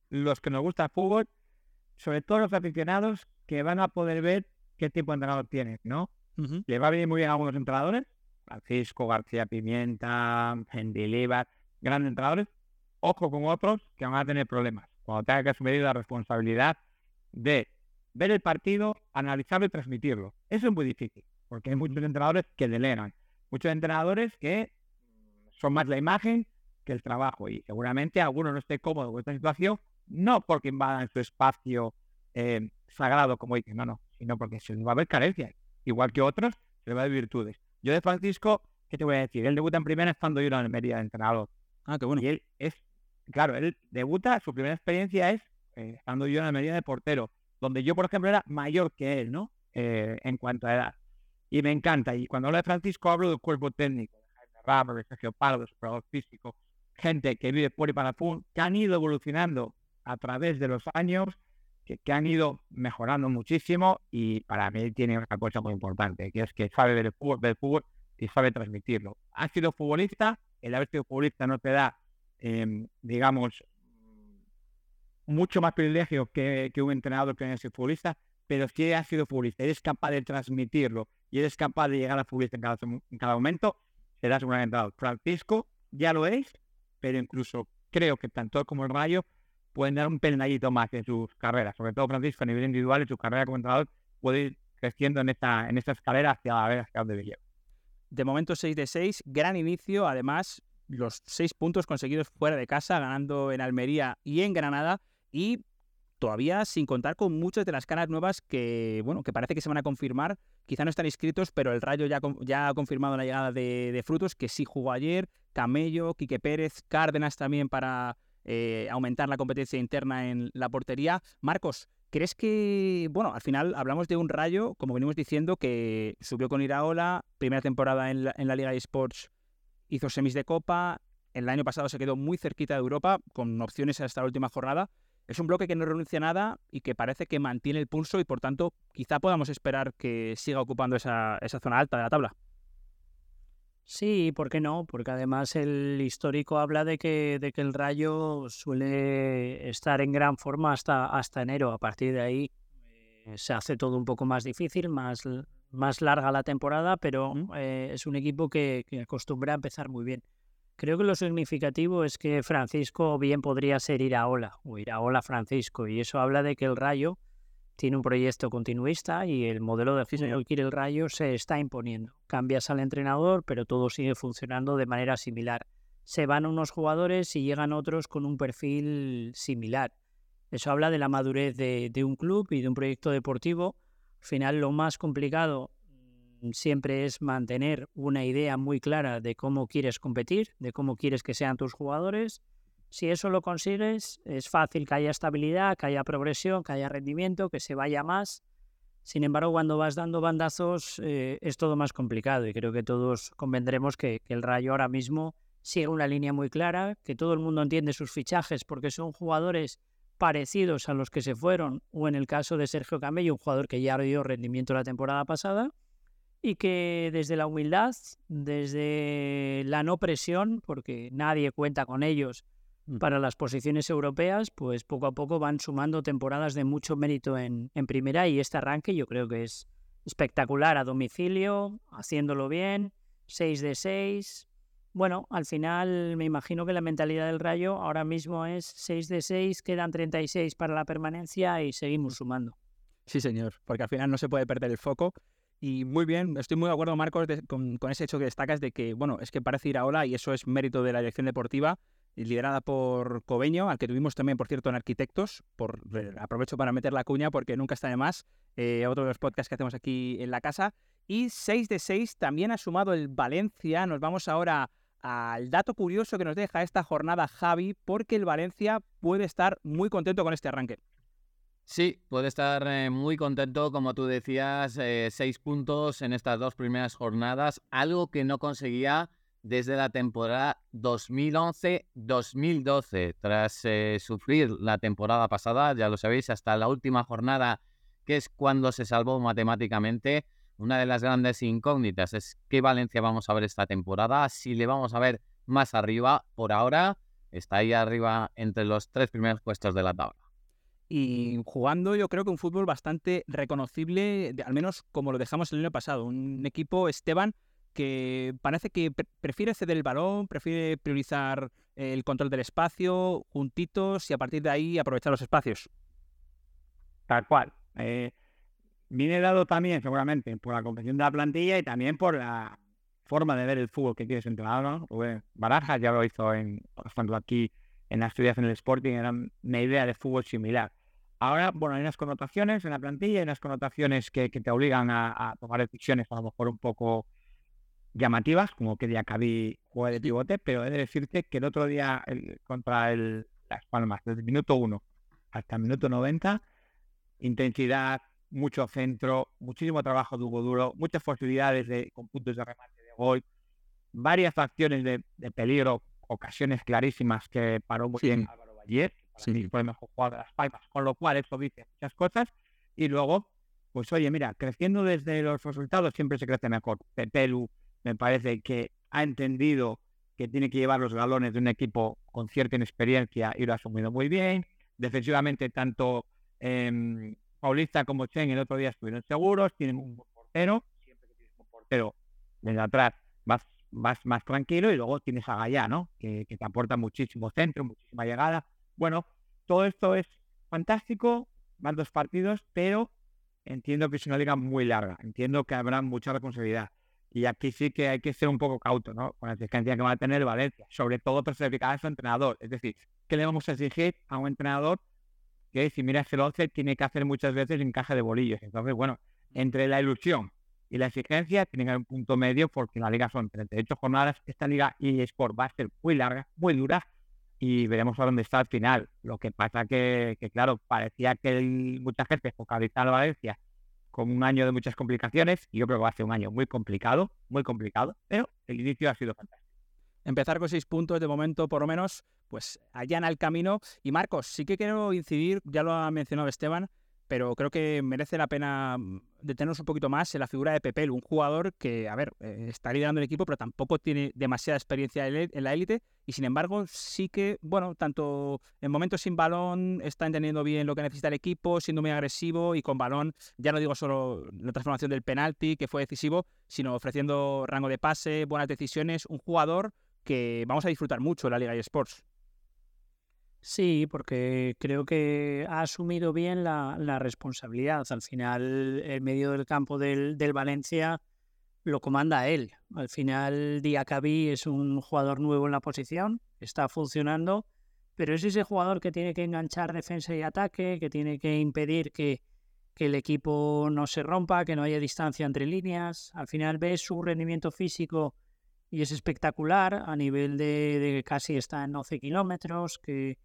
los que nos gusta el fútbol, sobre todo los aficionados que van a poder ver qué tipo de entrenador tiene, ¿no? Le va a venir muy bien a algunos entrenadores, Francisco, García Pimienta, Gendilibar, grandes entrenadores, ojo con otros que van a tener problemas cuando tenga que asumir la responsabilidad de ver el partido, analizarlo y transmitirlo. Eso es muy difícil, porque hay muchos entrenadores que delegan. muchos entrenadores que son más la imagen que el trabajo y seguramente alguno no esté cómodo con esta situación, no porque invadan su espacio eh, sagrado, como dicen, no, no, sino porque se va a haber carencias, igual que otros, se le va a haber virtudes. Yo de Francisco, ¿qué te voy a decir? Él debuta en primera estando yo en Almería de entrenador. Ah, qué bueno. Y él es, claro, él debuta, su primera experiencia es eh, estando yo en Almería de portero, donde yo, por ejemplo, era mayor que él, ¿no? Eh, en cuanto a edad. Y me encanta. Y cuando hablo de Francisco, hablo del cuerpo técnico, Ramos, de Sergio Pardo, de su físico, gente que vive por y para fútbol, que han ido evolucionando a través de los años, que, que, han ido mejorando muchísimo y para mí tiene una cosa muy importante, que es que sabe ver el fútbol, ver el fútbol y sabe transmitirlo. Ha sido futbolista, el haber sido futbolista no te da, eh, digamos, mucho más privilegio que, que un entrenador que haya sido futbolista, pero si ha sido futbolista, eres capaz de transmitirlo y eres capaz de llegar a futbolista en cada, en cada momento, serás un gran entrenador. Francisco ya lo es, pero incluso creo que tanto como el Rayo pueden dar un peldañito más en sus carreras, sobre todo Francisco a nivel individual en su carrera como entrenador puede ir creciendo en esta, en esta escalera hacia la vez hacia donde. De momento 6 de 6, gran inicio, además los 6 puntos conseguidos fuera de casa, ganando en Almería y en Granada y todavía sin contar con muchas de las caras nuevas que, bueno, que parece que se van a confirmar. Quizá no están inscritos, pero el Rayo ya, ya ha confirmado la llegada de, Frutos, que sí jugó ayer, Camello, Quique Pérez, Cárdenas también para eh, aumentar la competencia interna en la portería. Marcos, ¿crees que, bueno, al final hablamos de un Rayo, como venimos diciendo, que subió con Iraola, primera temporada en la, en la Liga de Sports, hizo semis de Copa, el año pasado se quedó muy cerquita de Europa, con opciones hasta la última jornada. Es un bloque que no renuncia a nada y que parece que mantiene el pulso y por tanto quizá podamos esperar que siga ocupando esa, esa zona alta de la tabla. Sí, ¿por qué no? Porque además el histórico habla de que, de que el Rayo suele estar en gran forma hasta, hasta enero. A partir de ahí eh, se hace todo un poco más difícil, más, más larga la temporada, pero eh, es un equipo que, que acostumbra a empezar muy bien. Creo que lo significativo es que Francisco bien podría ser Iraola o Iraola Francisco y eso habla de que el Rayo tiene un proyecto continuista y el modelo de fútbol que el Rayo se está imponiendo. Cambias al entrenador, pero todo sigue funcionando de manera similar. Se van unos jugadores y llegan otros con un perfil similar. Eso habla de la madurez de, de un club y de un proyecto deportivo. Al final, lo más complicado siempre es mantener una idea muy clara de cómo quieres competir, de cómo quieres que sean tus jugadores si eso lo consigues, es fácil que haya estabilidad, que haya progresión, que haya rendimiento, que se vaya más. Sin embargo, cuando vas dando bandazos eh, es todo más complicado y creo que todos convendremos que, el Rayo ahora mismo sigue una línea muy clara, que todo el mundo entiende sus fichajes porque son jugadores parecidos a los que se fueron, o en el caso de Sergio Camello, un jugador que ya dio rendimiento la temporada pasada, y que desde la humildad, desde la no presión, porque nadie cuenta con ellos, para las posiciones europeas, pues poco a poco van sumando temporadas de mucho mérito en, en, primera y este arranque yo creo que es espectacular a domicilio, haciéndolo bien, 6 de 6. Bueno, al final me imagino que la mentalidad del Rayo ahora mismo es 6 de 6, quedan 36 para la permanencia y seguimos sumando. Sí, señor, porque al final no se puede perder el foco. Y muy bien, estoy muy de acuerdo, Marcos, con, con, ese hecho que destacas de que, bueno, es que parece ir ahora y eso es mérito de la dirección deportiva liderada por Cobeño, al que tuvimos también, por cierto, en Arquitectos. Por, aprovecho para meter la cuña porque nunca está de más. Eh, otro de los podcasts que hacemos aquí en la casa. Y 6 de 6 también ha sumado el Valencia. Nos vamos ahora al dato curioso que nos deja esta jornada Javi, porque el Valencia puede estar muy contento con este arranque. Sí, puede estar eh, muy contento, como tú decías, eh, seis puntos en estas dos primeras jornadas, algo que no conseguía desde la temporada 2011-2012. Tras eh, sufrir la temporada pasada, ya lo sabéis, hasta la última jornada, que es cuando se salvó matemáticamente, una de las grandes incógnitas es qué Valencia vamos a ver esta temporada, si le vamos a ver más arriba. Por ahora está ahí arriba entre los tres primeros puestos de la tabla. Y jugando yo creo que un fútbol bastante reconocible, al menos como lo dejamos el año pasado. Un equipo, Esteban, que parece que pre prefiere ceder el balón, prefiere priorizar el control del espacio, juntitos y a partir de ahí aprovechar los espacios. Tal cual. Eh, viene dado también, seguramente, por la confección de la plantilla y también por la, forma de ver el fútbol que quieres entrenar, ¿no? Rubén Barajas ya lo hizo en, aquí en Asturias en el Sporting, era una idea de fútbol similar. Ahora, bueno, hay unas connotaciones en la plantilla, hay unas connotaciones que, te obligan a, tomar decisiones a lo mejor un poco llamativas, como que Diacabí juega de pivote, pero he de decirte que el otro día contra el, Las Palmas, desde el minuto 1 hasta el minuto 90, intensidad, mucho centro, muchísimo trabajo duro, duro, muchas posibilidades de, con puntos de remate de gol, varias acciones de, peligro, ocasiones clarísimas que paró muy bien Álvaro Valle, sí. fue el mejor jugador de las Palmas, con lo cual eso dice muchas cosas, y luego, pues oye, mira, creciendo desde los resultados siempre se crece mejor. Pepelu me parece que ha entendido que tiene que llevar los galones de un equipo con cierta inexperiencia y lo ha asumido muy bien. Defensivamente, tanto eh, Paulista como Chen el otro día estuvieron seguros, tienen un portero, siempre que tienes un portero desde atrás vas, vas más tranquilo y luego tienes a Gallá, ¿no? Que, te aporta muchísimo centro, muchísima llegada. Bueno, todo esto es fantástico, van dos partidos, pero entiendo que es una liga muy larga, entiendo que habrá mucha responsabilidad. Y aquí sí que hay que ser un poco cauto, ¿no? Con la exigencia que va a tener Valencia, sobre todo personificada a su entrenador. Es decir, ¿qué le vamos a exigir a un entrenador que si miras el 11 tiene que hacer muchas veces encaje de bolillos. Entonces, bueno, entre la ilusión y la exigencia tienen que haber un punto medio porque la liga son 38 jornadas. Esta liga eSport va a ser muy larga, muy dura y veremos a dónde está al final. Lo que pasa que, que claro, parecía que mucha gente focalizaba Valencia con un año de muchas complicaciones y yo creo que va a ser un año muy complicado, muy complicado, pero el inicio ha sido fantástico empezar con seis puntos de momento, por lo menos, pues allana el camino. Y Marcos, sí que quiero incidir, ya lo ha mencionado Esteban, pero creo que merece la pena mm, detenernos un poquito más en la figura de Pepel, un jugador que, a ver, eh, está liderando el equipo, pero tampoco tiene demasiada experiencia en la élite y sin embargo sí que, bueno, tanto en momentos sin balón está entendiendo bien lo que necesita el equipo, siendo muy agresivo y con balón, ya no digo solo la transformación del penalti, que fue decisivo, sino ofreciendo rango de pase, buenas decisiones, un jugador que vamos a disfrutar mucho en la Liga eSports. Sí, porque creo que ha asumido bien la, responsabilidad. Al final, el medio del campo del, Valencia lo comanda él. Al final, Diacabí es un jugador nuevo en la posición, está funcionando, pero es ese jugador que tiene que enganchar defensa y ataque, que tiene que impedir que, que el equipo no se rompa, que no haya distancia entre líneas. Al final, ves su rendimiento físico y es espectacular a nivel de, casi está en 12 kilómetros, que,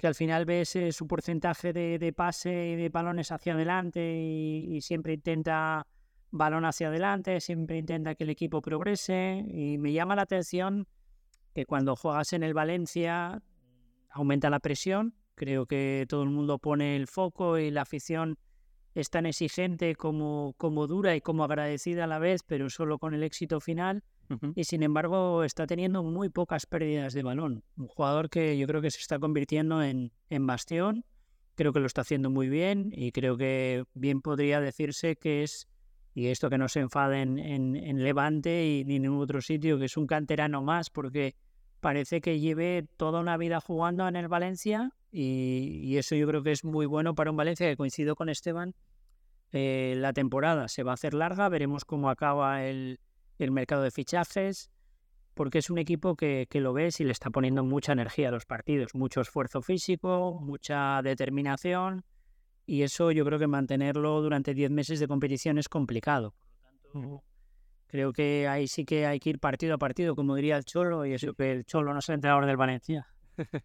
que, al final ves eh, su porcentaje de, pase y de balones hacia adelante y, siempre intenta balón hacia adelante, siempre intenta que el equipo progrese. Y me llama la atención que cuando juegas en el Valencia aumenta la presión, creo que todo el mundo pone el foco y la afición es tan exigente como, como dura y como agradecida a la vez, pero solo con el éxito final y sin embargo está teniendo muy pocas pérdidas de balón. Un jugador que yo creo que se está convirtiendo en, en bastión, creo que lo está haciendo muy bien y creo que bien podría decirse que es, y esto que no se enfaden en, en, Levante y ni en ningún otro sitio, que es un canterano más porque parece que lleve toda una vida jugando en el Valencia y, y eso yo creo que es muy bueno para un Valencia que coincido con Esteban. Eh, la temporada se va a hacer larga, veremos cómo acaba el, el mercado de fichajes, porque es un equipo que, lo ves y le está poniendo mucha energía a los partidos, mucho esfuerzo físico, mucha determinación, y eso yo creo que mantenerlo durante 10 meses de competición es complicado. creo que ahí sí que hay que ir partido a partido, como diría el Cholo, y eso que el Cholo no es el entrenador del Valencia.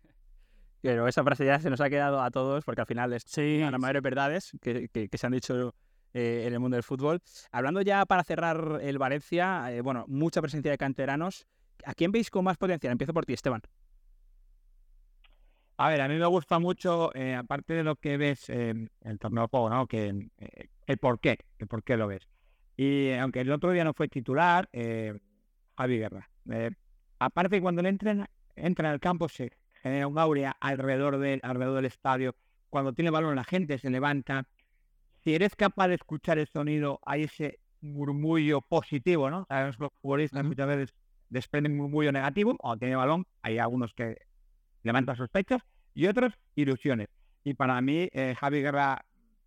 Pero esa frase ya se nos ha quedado a todos, porque al final es sí, una mayores verdades que, que se han dicho eh, en el mundo del fútbol. Hablando ya para cerrar el Valencia, eh, bueno, mucha presencia de canteranos. ¿A quién veis con más potencial? Empiezo por ti, Esteban. A ver, a mí me gusta mucho, eh, aparte de lo que ves en el torneo de juego, ¿no? Que, el por qué, el por qué lo ves. Y aunque el otro día no fue titular, Javi Guerra. aparte, cuando le entra, entra en el campo, se genera un aurea alrededor, del alrededor del estadio. Cuando tiene balón, la gente se levanta, si eres capaz de escuchar el sonido, hay ese murmullo positivo, ¿no? Sabemos que los futbolistas muchas veces desprenden un murmullo negativo, o tiene balón, hay algunos que levantan sospechas, y otros ilusiones. Y para mí, eh, Javi Guerra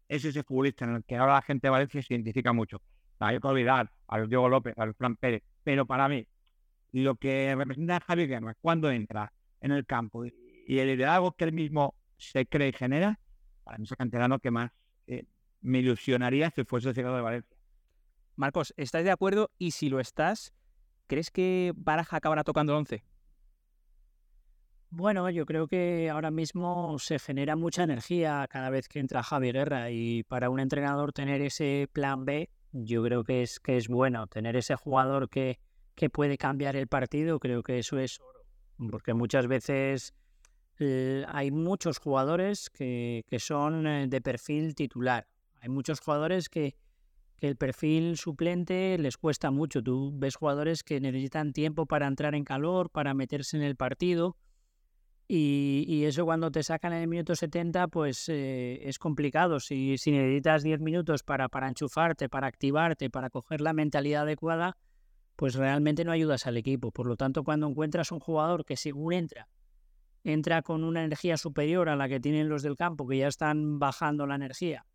es ese futbolista en el que ahora la gente de Valencia se identifica mucho. hay que olvidar a los Diego López, a los Fran Pérez, pero para mí, lo que representa a Javi Guerra cuando entra en el campo y el liderazgo que él mismo se cree y genera, para mí es el canterano que más eh, me ilusionaría si fuese el llegado de Valencia. Marcos, ¿estás de acuerdo? Y si lo estás, ¿crees que Baraja acabará tocando el 11? Bueno, yo creo que ahora mismo se genera mucha energía cada vez que entra Javi Guerra y para un entrenador tener ese plan B, yo creo que es, que es bueno. Tener ese jugador que, que puede cambiar el partido, creo que eso es oro. Porque muchas veces eh, hay muchos jugadores que, que son eh, de perfil titular. Hay muchos jugadores que, que el perfil suplente les cuesta mucho. Tú ves jugadores que necesitan tiempo para entrar en calor, para meterse en el partido y, eso cuando te sacan en el minuto 70, pues eh, es complicado. Si, si necesitas 10 minutos para, para enchufarte, para activarte, para coger la mentalidad adecuada, pues realmente no ayudas al equipo. Por lo tanto, cuando encuentras un jugador que según entra, entra con una energía superior a la que tienen los del campo, que ya están bajando la energía,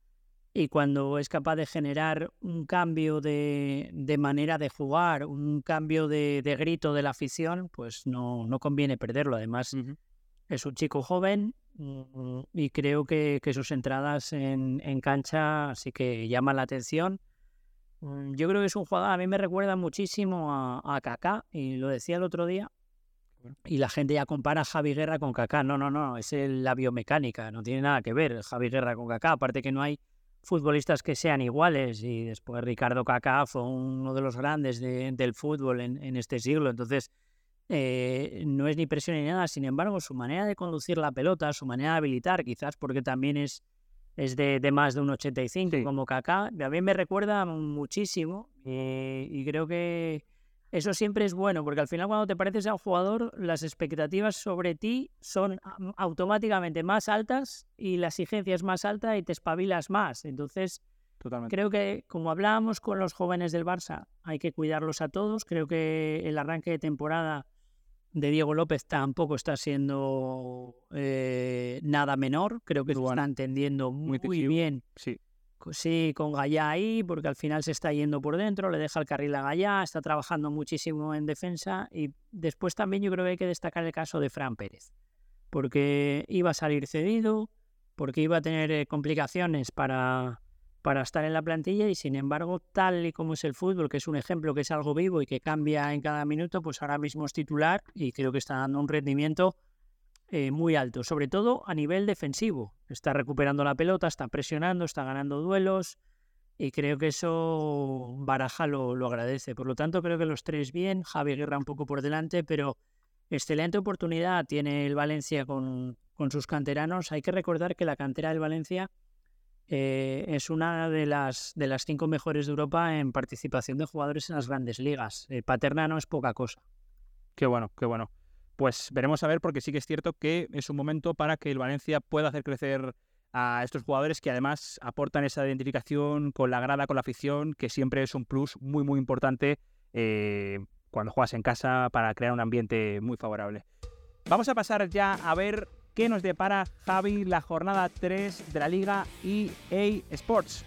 y cuando es capaz de generar un cambio de, de manera de jugar, un cambio de, de, grito de la afición, pues no, no conviene perderlo. Además, es un chico joven mm, y creo que, sus entradas en, cancha sí que llaman la atención. Mm, yo creo que es un jugador, a mí me recuerda muchísimo a, a Kaká, y lo decía el otro día, y la gente ya compara a Javi Guerra con Kaká. No, no, no, es la biomecánica, no tiene nada que ver Javi Guerra con Kaká. Aparte que no hay futbolistas que sean iguales y después Ricardo Kaká fue uno de los grandes del fútbol en, en, este siglo. Entonces, eh, no es ni presión ni nada, sin embargo, su manera de conducir la pelota, su manera de habilitar, quizás porque también es, es de, más de un 85 como Kaká, a mí me recuerda muchísimo eh, y creo que eso siempre es bueno, porque al final cuando te pareces a un jugador, las expectativas sobre ti son automáticamente más altas y la exigencia es más alta y te espabilas más. Entonces, Creo que, como hablábamos con los jóvenes del Barça, hay que cuidarlos a todos. Creo que el arranque de temporada de Diego López tampoco está siendo eh, nada menor. Creo que se está entendiendo muy, bien. Sí. Sí, con Gallá ahí, porque al final se está yendo por dentro, le deja el carril a Gallá, está trabajando muchísimo en defensa. Y después también yo creo que hay que destacar el caso de Fran Pérez, porque iba a salir cedido, porque iba a tener eh, complicaciones para, para estar en la plantilla y sin embargo, tal y como es el fútbol, que es un ejemplo que es algo vivo y que cambia en cada minuto, pues ahora mismo es titular y creo que está dando un rendimiento eh, muy alto, sobre todo a nivel defensivo. Está recuperando la pelota, está presionando, está ganando duelos y creo que eso Baraja lo, lo agradece. Por lo tanto, creo que los tres bien, Javi Guerra un poco por delante, pero excelente oportunidad tiene el Valencia con, con sus canteranos. Hay que recordar que la cantera del Valencia eh, es una de las, de las cinco mejores de Europa en participación de jugadores en las grandes ligas. Eh, Paterna no es poca cosa. Qué bueno, qué bueno. Pues veremos a ver, porque sí que es cierto que es un momento para que el Valencia pueda hacer crecer a estos jugadores que además aportan esa identificación con la grada, con la afición, que siempre es un plus muy, muy importante eh, cuando juegas en casa para crear un ambiente muy favorable. Vamos a pasar ya a ver ¿Qué nos depara Javi la jornada 3 de la Liga EA Sports?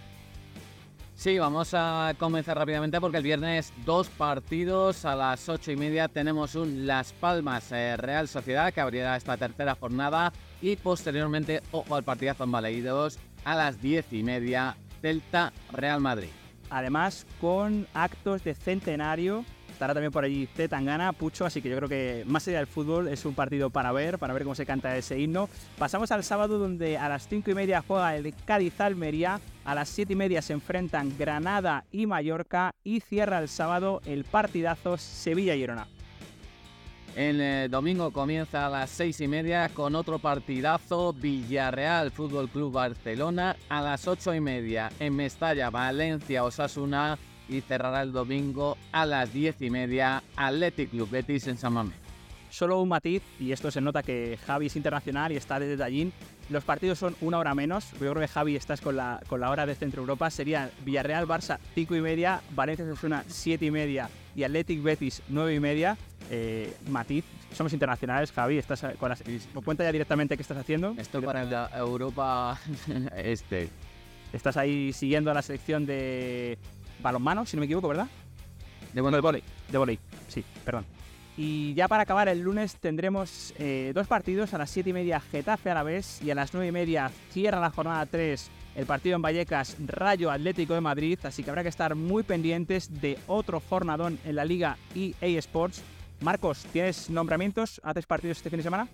Sí, vamos a comenzar rápidamente porque el viernes dos partidos a las ocho y media tenemos un Las Palmas eh, Real Sociedad que abrirá esta tercera jornada y posteriormente, ojo al partidazo en Baleidos, a las diez y media Delta Real Madrid. Además, con actos de centenario Estará también por allí Z Tangana, Pucho, así que yo creo que más allá del fútbol es un partido para ver, para ver cómo se canta ese himno. Pasamos al sábado donde a las 5 y media juega el Cádiz Almería, a las 7 y media se enfrentan Granada y Mallorca y cierra el sábado el partidazo Sevilla-Girona. El eh, domingo comienza a las 6 y media con otro partidazo Villarreal Fútbol Club Barcelona a las 8 y media en Mestalla, Valencia, Osasuna y cerrará el domingo a las 10 y media Athletic Club Betis en San Mamés. Solo un matiz, y esto se nota que Javi es internacional y está desde allí. Los partidos son una hora menos. Yo creo que Javi estás con la, con la hora de Centro Europa. Sería Villarreal Barça 5 y media, Valencia Sasuna 7 y media y Athletic Betis 9 y media. Eh, matiz, somos internacionales, Javi. Estás con las, cuenta ya directamente qué estás haciendo. Esto para la Europa este. Estás ahí siguiendo a la selección de balonmano, si no me equivoco, ¿verdad? De Bueno, de volei, de volei, sí, perdón. Y ya para acabar el lunes tendremos eh, dos partidos a las 7 y media Getafe a la vez y a las 9 y media cierra la jornada 3 el partido en Vallecas Rayo Atlético de Madrid, así que habrá que estar muy pendientes de otro jornadón en la Liga EA Sports. Marcos, ¿tienes nombramientos? ¿Haces partidos este fin de semana?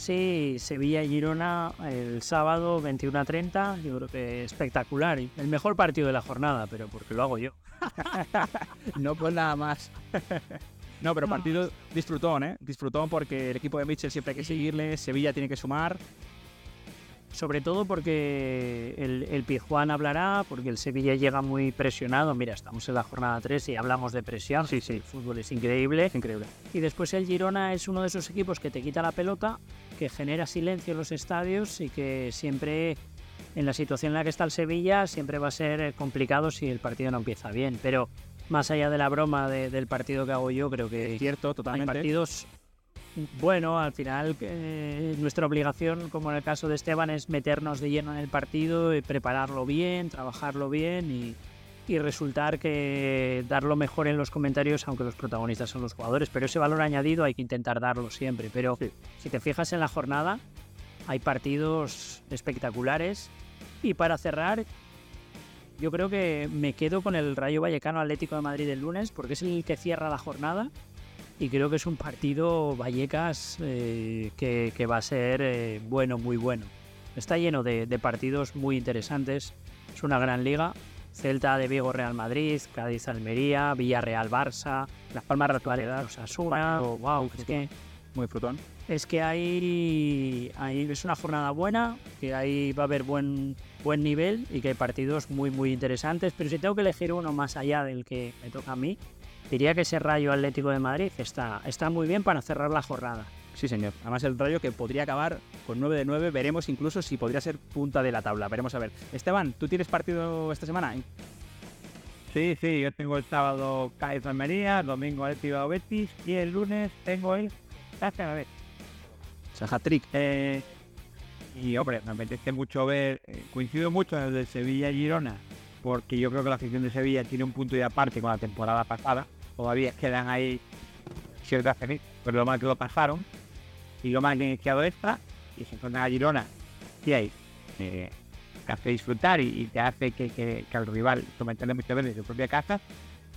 Sí, Sevilla y Girona el sábado 21 a 30, yo creo que espectacular. El mejor partido de la jornada, pero porque lo hago yo. No, pues nada más. no, pero partido disfrutón, ¿eh? Disfrutón porque el equipo de Mitchell siempre hay que seguirle, Sevilla tiene que sumar. Sobre todo porque el, el Pizjuán hablará, porque el Sevilla llega muy presionado. Mira, estamos en la jornada 3 y hablamos de presión. Sí, sí. El fútbol es increíble. Increíble. Y después el Girona es uno de esos equipos que te quita la pelota, que genera silencio en los estadios y que siempre, en la situación en la que está el Sevilla, siempre va a ser eh, complicado si el partido no empieza bien. Pero más allá de la broma de- del partido que hago yo, creo que Cierto, hay totalmente. partidos. Bueno, al final eh, nuestra obligación, como en el caso de Esteban, es meternos de lleno en el partido, y prepararlo bien, trabajarlo bien y, y resultar que dar lo mejor en los comentarios, aunque los protagonistas son los jugadores, pero ese valor añadido hay que intentar darlo siempre. Pero si te fijas en la jornada, hay partidos espectaculares y para cerrar, yo creo que me quedo con el Rayo Vallecano Atlético de Madrid el lunes porque es el que cierra la jornada y creo que es un partido Vallecas eh, que, que va a ser eh, bueno, muy bueno. Está lleno de, de partidos muy interesantes, es una gran liga. Celta de Vigo Real Madrid, Cádiz Almería, Villarreal Barça, Las Palmas Ratualidad, Osasuna, wow, es que Muy frutón. es que hay, hay- es una jornada buena, que ahí va a haber buen, buen nivel y que hay partidos muy muy interesantes, pero si tengo que elegir uno más allá del que me toca a mí, diría que ese Rayo Atlético de Madrid está, está muy bien para cerrar la jornada. Sí, señor. Además, el Rayo que podría acabar con 9 de 9. Veremos incluso si podría ser punta de la tabla. Veremos a ver. Esteban, ¿tú tienes partido esta semana? Sí, sí, yo tengo el sábado Cádiz Almería, el domingo Atlético Betis y el lunes tengo el sea, hat-trick. Eh, y hombre, me apetece mucho ver, eh, coincido mucho en el de Sevilla y Girona, porque yo creo que la afición de Sevilla tiene un punto de aparte con la temporada pasada. Todavía quedan ahí ciertas cenizas, pero lo mal que lo pasaron y lo mal que ha iniciado esta, y se encuentran a Girona, y ahí eh, te hace disfrutar y, y te hace que, que, que al rival someterle muchas veces en su propia casa.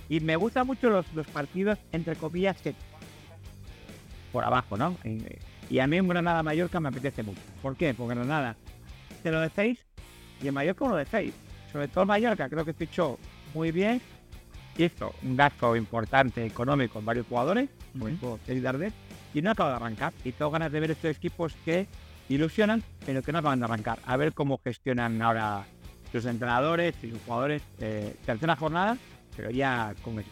Y me gustan mucho los, los partidos, entre comillas, que por abajo, ¿no? Eh, y a mí en Granada Mallorca me apetece mucho. ¿Por qué? Porque Granada te lo de 6 y en Mallorca uno de 6. Sobre todo en Mallorca creo que fichó muy bien. Hizo un gasto importante económico en varios jugadores, por ejemplo, Cedi Darder, y no acaba de arrancar. Y tengo ganas de ver estos equipos que ilusionan, pero que no acaban de arrancar. A ver cómo gestionan ahora sus entrenadores y sus jugadores. Eh, tercera jornada, pero ya con el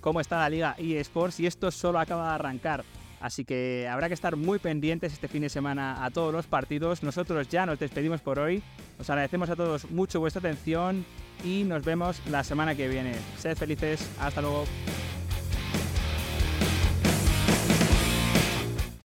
cómo está la liga eSports y esto solo acaba de arrancar. Así que habrá que estar muy pendientes este fin de semana a todos los partidos. Nosotros ya nos despedimos por hoy. Os agradecemos a todos mucho vuestra atención y nos vemos la semana que viene. Sed felices. Hasta luego.